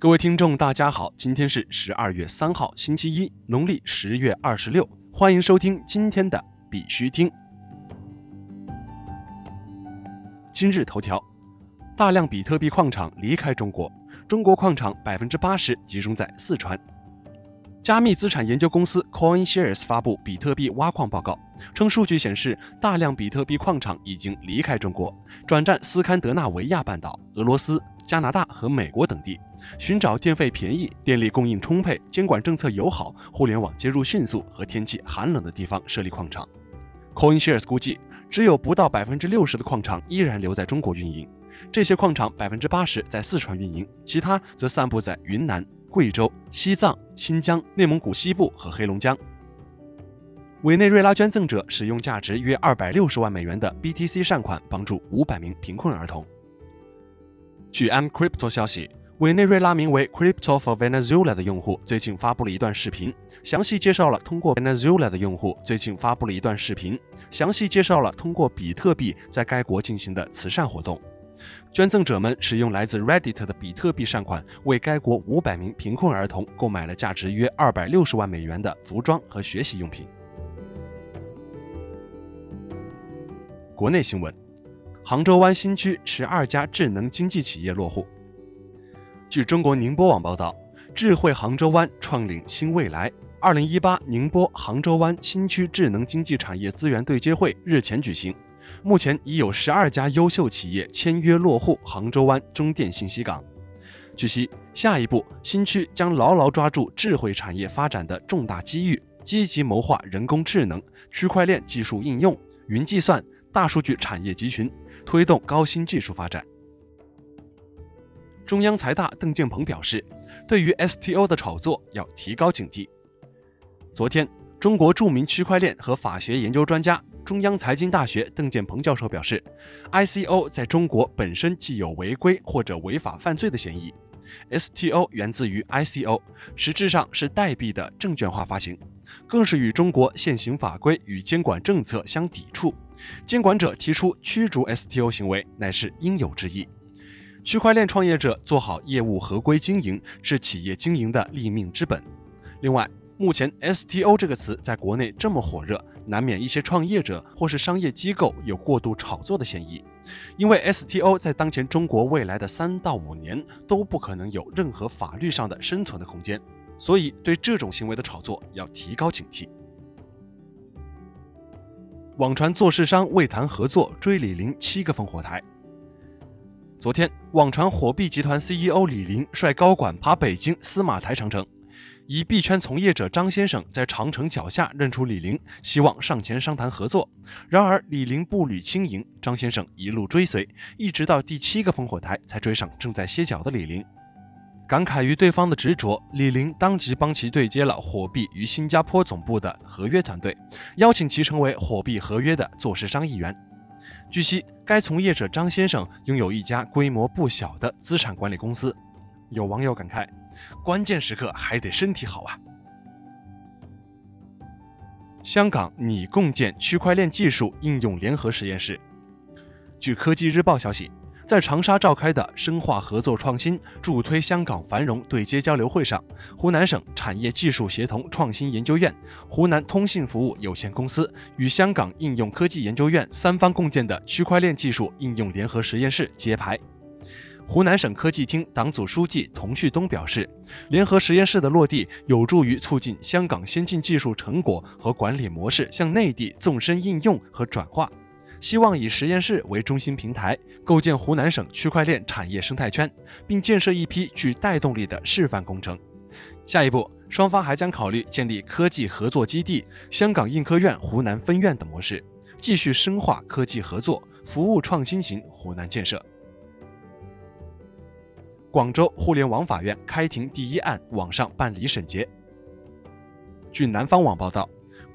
各位听众，大家好，今天是十二月三号，星期一，农历十月二十六，欢迎收听今天的必须听。今日头条：大量比特币矿场离开中国，中国矿场百分之八十集中在四川。加密资产研究公司 CoinShares 发布比特币挖矿报告，称数据显示，大量比特币矿场已经离开中国，转战斯堪的纳维亚半岛、俄罗斯、加拿大和美国等地，寻找电费便宜、电力供应充沛、监管政策友好、互联网接入迅速和天气寒冷的地方设立矿场。CoinShares 估计，只有不到百分之六十的矿场依然留在中国运营，这些矿场百分之八十在四川运营，其他则散布在云南。贵州、西藏、新疆、内蒙古西部和黑龙江，委内瑞拉捐赠者使用价值约二百六十万美元的 BTC 善款帮助五百名贫困儿童。据 M Crypto 消息，委内瑞拉名为 Crypto for Venezuela 的用户最近发布了一段视频，详细介绍了通过 Venezuela 的用户最近发布了一段视频，详细介绍了通过比特币在该国进行的慈善活动。捐赠者们使用来自 Reddit 的比特币善款，为该国五百名贫困儿童购买了价值约二百六十万美元的服装和学习用品。国内新闻：杭州湾新区十二家智能经济企业落户。据中国宁波网报道，智慧杭州湾创领新未来。二零一八宁波杭州湾新区智能经济产业资源对接会日前举行。目前已有十二家优秀企业签约落户杭州湾中电信息港。据悉，下一步新区将牢牢抓住智慧产业发展的重大机遇，积极谋划人工智能、区块链技术应用、云计算、大数据产业集群，推动高新技术发展。中央财大邓建鹏表示，对于 STO 的炒作要提高警惕。昨天，中国著名区块链和法学研究专家。中央财经大学邓建鹏教授表示，ICO 在中国本身既有违规或者违法犯罪的嫌疑。STO 源自于 ICO，实质上是代币的证券化发行，更是与中国现行法规与监管政策相抵触。监管者提出驱逐 STO 行为，乃是应有之义。区块链创业者做好业务合规经营，是企业经营的立命之本。另外，目前 STO 这个词在国内这么火热。难免一些创业者或是商业机构有过度炒作的嫌疑，因为 STO 在当前中国未来的三到五年都不可能有任何法律上的生存的空间，所以对这种行为的炒作要提高警惕。网传做市商未谈合作追李林七个烽火台。昨天，网传火币集团 CEO 李林率高管爬北京司马台长城。以币圈从业者张先生在长城脚下认出李林，希望上前商谈合作。然而李林步履轻盈，张先生一路追随，一直到第七个烽火台才追上正在歇脚的李林。感慨于对方的执着，李林当即帮其对接了火币于新加坡总部的合约团队，邀请其成为火币合约的做市商一员。据悉，该从业者张先生拥有一家规模不小的资产管理公司。有网友感慨。关键时刻还得身体好啊！香港拟共建区块链技术应用联合实验室。据科技日报消息，在长沙召开的深化合作创新、助推香港繁荣对接交流会上，湖南省产业技术协同创新研究院、湖南通信服务有限公司与香港应用科技研究院三方共建的区块链技术应用联合实验室揭牌。湖南省科技厅党组书记童旭东表示，联合实验室的落地有助于促进香港先进技术成果和管理模式向内地纵深应用和转化，希望以实验室为中心平台，构建湖南省区块链产业生态圈，并建设一批具带动力的示范工程。下一步，双方还将考虑建立科技合作基地、香港印科院湖南分院等模式，继续深化科技合作，服务创新型湖南建设。广州互联网法院开庭第一案网上办理审结。据南方网报道，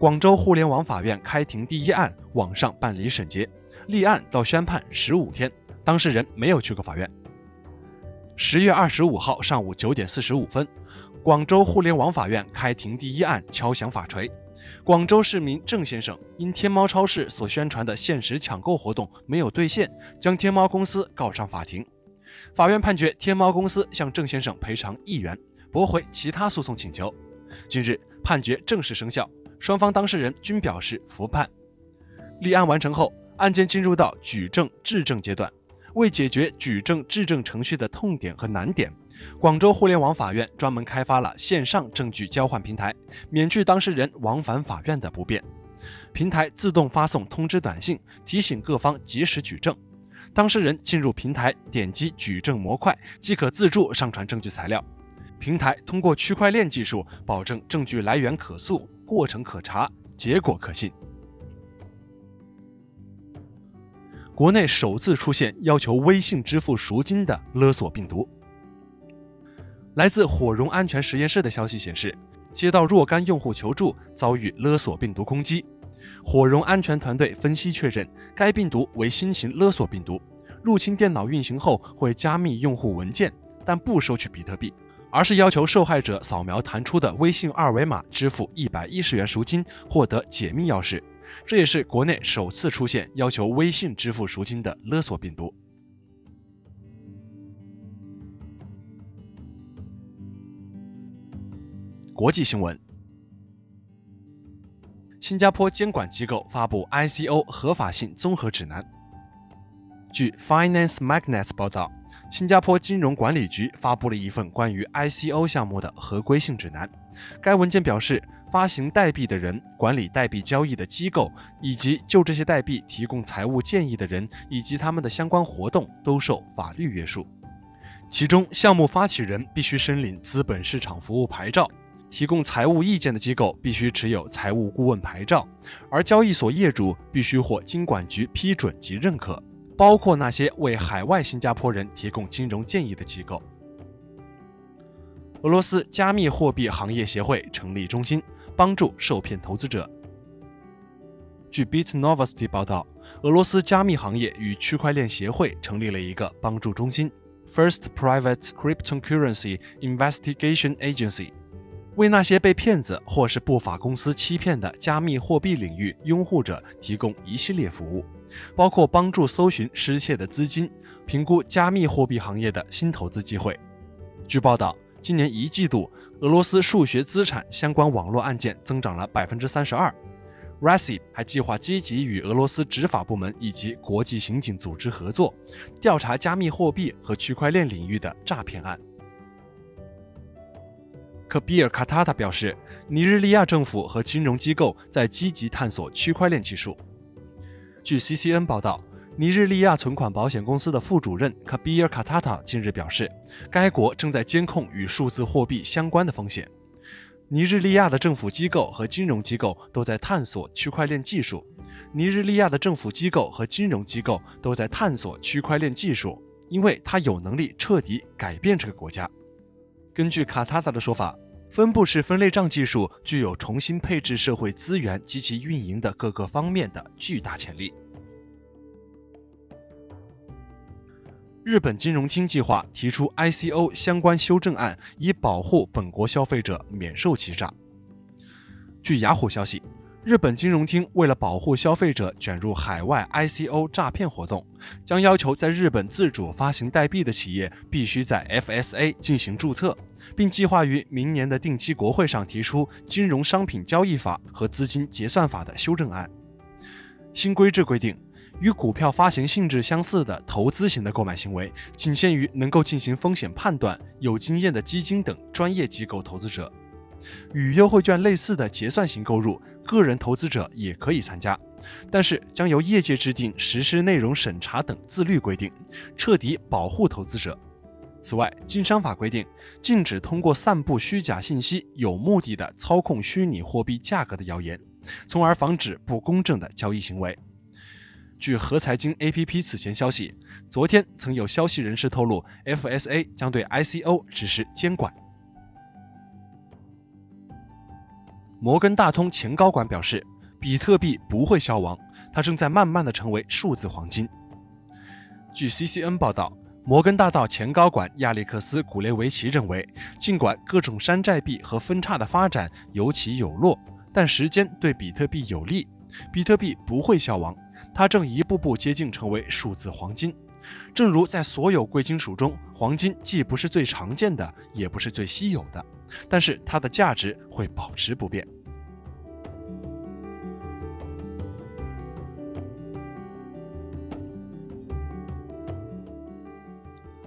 广州互联网法院开庭第一案网上办理审结，立案到宣判十五天，当事人没有去过法院。十月二十五号上午九点四十五分，广州互联网法院开庭第一案敲响法锤，广州市民郑先生因天猫超市所宣传的限时抢购活动没有兑现，将天猫公司告上法庭。法院判决天猫公司向郑先生赔偿一元，驳回其他诉讼请求。近日，判决正式生效，双方当事人均表示服判。立案完成后，案件进入到举证质证阶段。为解决举证质证程序的痛点和难点，广州互联网法院专门开发了线上证据交换平台，免去当事人往返法院的不便。平台自动发送通知短信，提醒各方及时举证。当事人进入平台，点击举证模块，即可自助上传证据材料。平台通过区块链技术，保证证据来源可溯、过程可查、结果可信。国内首次出现要求微信支付赎金的勒索病毒。来自火融安全实验室的消息显示，接到若干用户求助，遭遇勒索病毒攻击。火融安全团队分析确认，该病毒为新型勒索病毒，入侵电脑运行后会加密用户文件，但不收取比特币，而是要求受害者扫描弹出的微信二维码支付一百一十元赎金，获得解密钥匙。这也是国内首次出现要求微信支付赎金的勒索病毒。国际新闻：新加坡监管机构发布 ICO 合法性综合指南。据 Finance Magnet 报道，新加坡金融管理局发布了一份关于 ICO 项目的合规性指南。该文件表示。发行代币的人、管理代币交易的机构，以及就这些代币提供财务建议的人以及他们的相关活动都受法律约束。其中，项目发起人必须申领资本市场服务牌照，提供财务意见的机构必须持有财务顾问牌照，而交易所业主必须获金管局批准及认可，包括那些为海外新加坡人提供金融建议的机构。俄罗斯加密货币行业协会成立中心。帮助受骗投资者。据 Bitnovosti 报道，俄罗斯加密行业与区块链协会成立了一个帮助中心 ——First Private Cryptocurrency Investigation Agency，为那些被骗子或是不法公司欺骗的加密货币领域拥护者提供一系列服务，包括帮助搜寻失窃的资金、评估加密货币行业的新投资机会。据报道。今年一季度，俄罗斯数学资产相关网络案件增长了百分之三十二。Rasi 还计划积极与俄罗斯执法部门以及国际刑警组织合作，调查加密货币和区块链领域的诈骗案。可比尔·卡塔塔表示，尼日利亚政府和金融机构在积极探索区块链技术。据 CCN 报道。尼日利亚存款保险公司的副主任卡比尔·卡塔塔近日表示，该国正在监控与数字货币相关的风险。尼日利亚的政府机构和金融机构都在探索区块链技术。尼日利亚的政府机构和金融机构都在探索区块链技术，因为它有能力彻底改变这个国家。根据卡塔塔的说法，分布式分类账技术具有重新配置社会资源及其运营的各个方面的巨大潜力。日本金融厅计划提出 ICO 相关修正案，以保护本国消费者免受欺诈。据雅虎消息，日本金融厅为了保护消费者卷入海外 ICO 诈骗活动，将要求在日本自主发行代币的企业必须在 FSA 进行注册，并计划于明年的定期国会上提出金融商品交易法和资金结算法的修正案。新规制规定。与股票发行性质相似的投资型的购买行为，仅限于能够进行风险判断、有经验的基金等专业机构投资者。与优惠券类似的结算型购入，个人投资者也可以参加，但是将由业界制定实施内容审查等自律规定，彻底保护投资者。此外，经商法规定，禁止通过散布虚假信息、有目的的操控虚拟货币价格的谣言，从而防止不公正的交易行为。据和财经 APP 此前消息，昨天曾有消息人士透露，FSA 将对 ICO 实施监管。摩根大通前高管表示，比特币不会消亡，它正在慢慢的成为数字黄金。据 CCN 报道，摩根大道前高管亚历克斯·古雷维奇认为，尽管各种山寨币和分叉的发展有起有落，但时间对比特币有利，比特币不会消亡。它正一步步接近成为数字黄金，正如在所有贵金属中，黄金既不是最常见的，也不是最稀有的，但是它的价值会保持不变。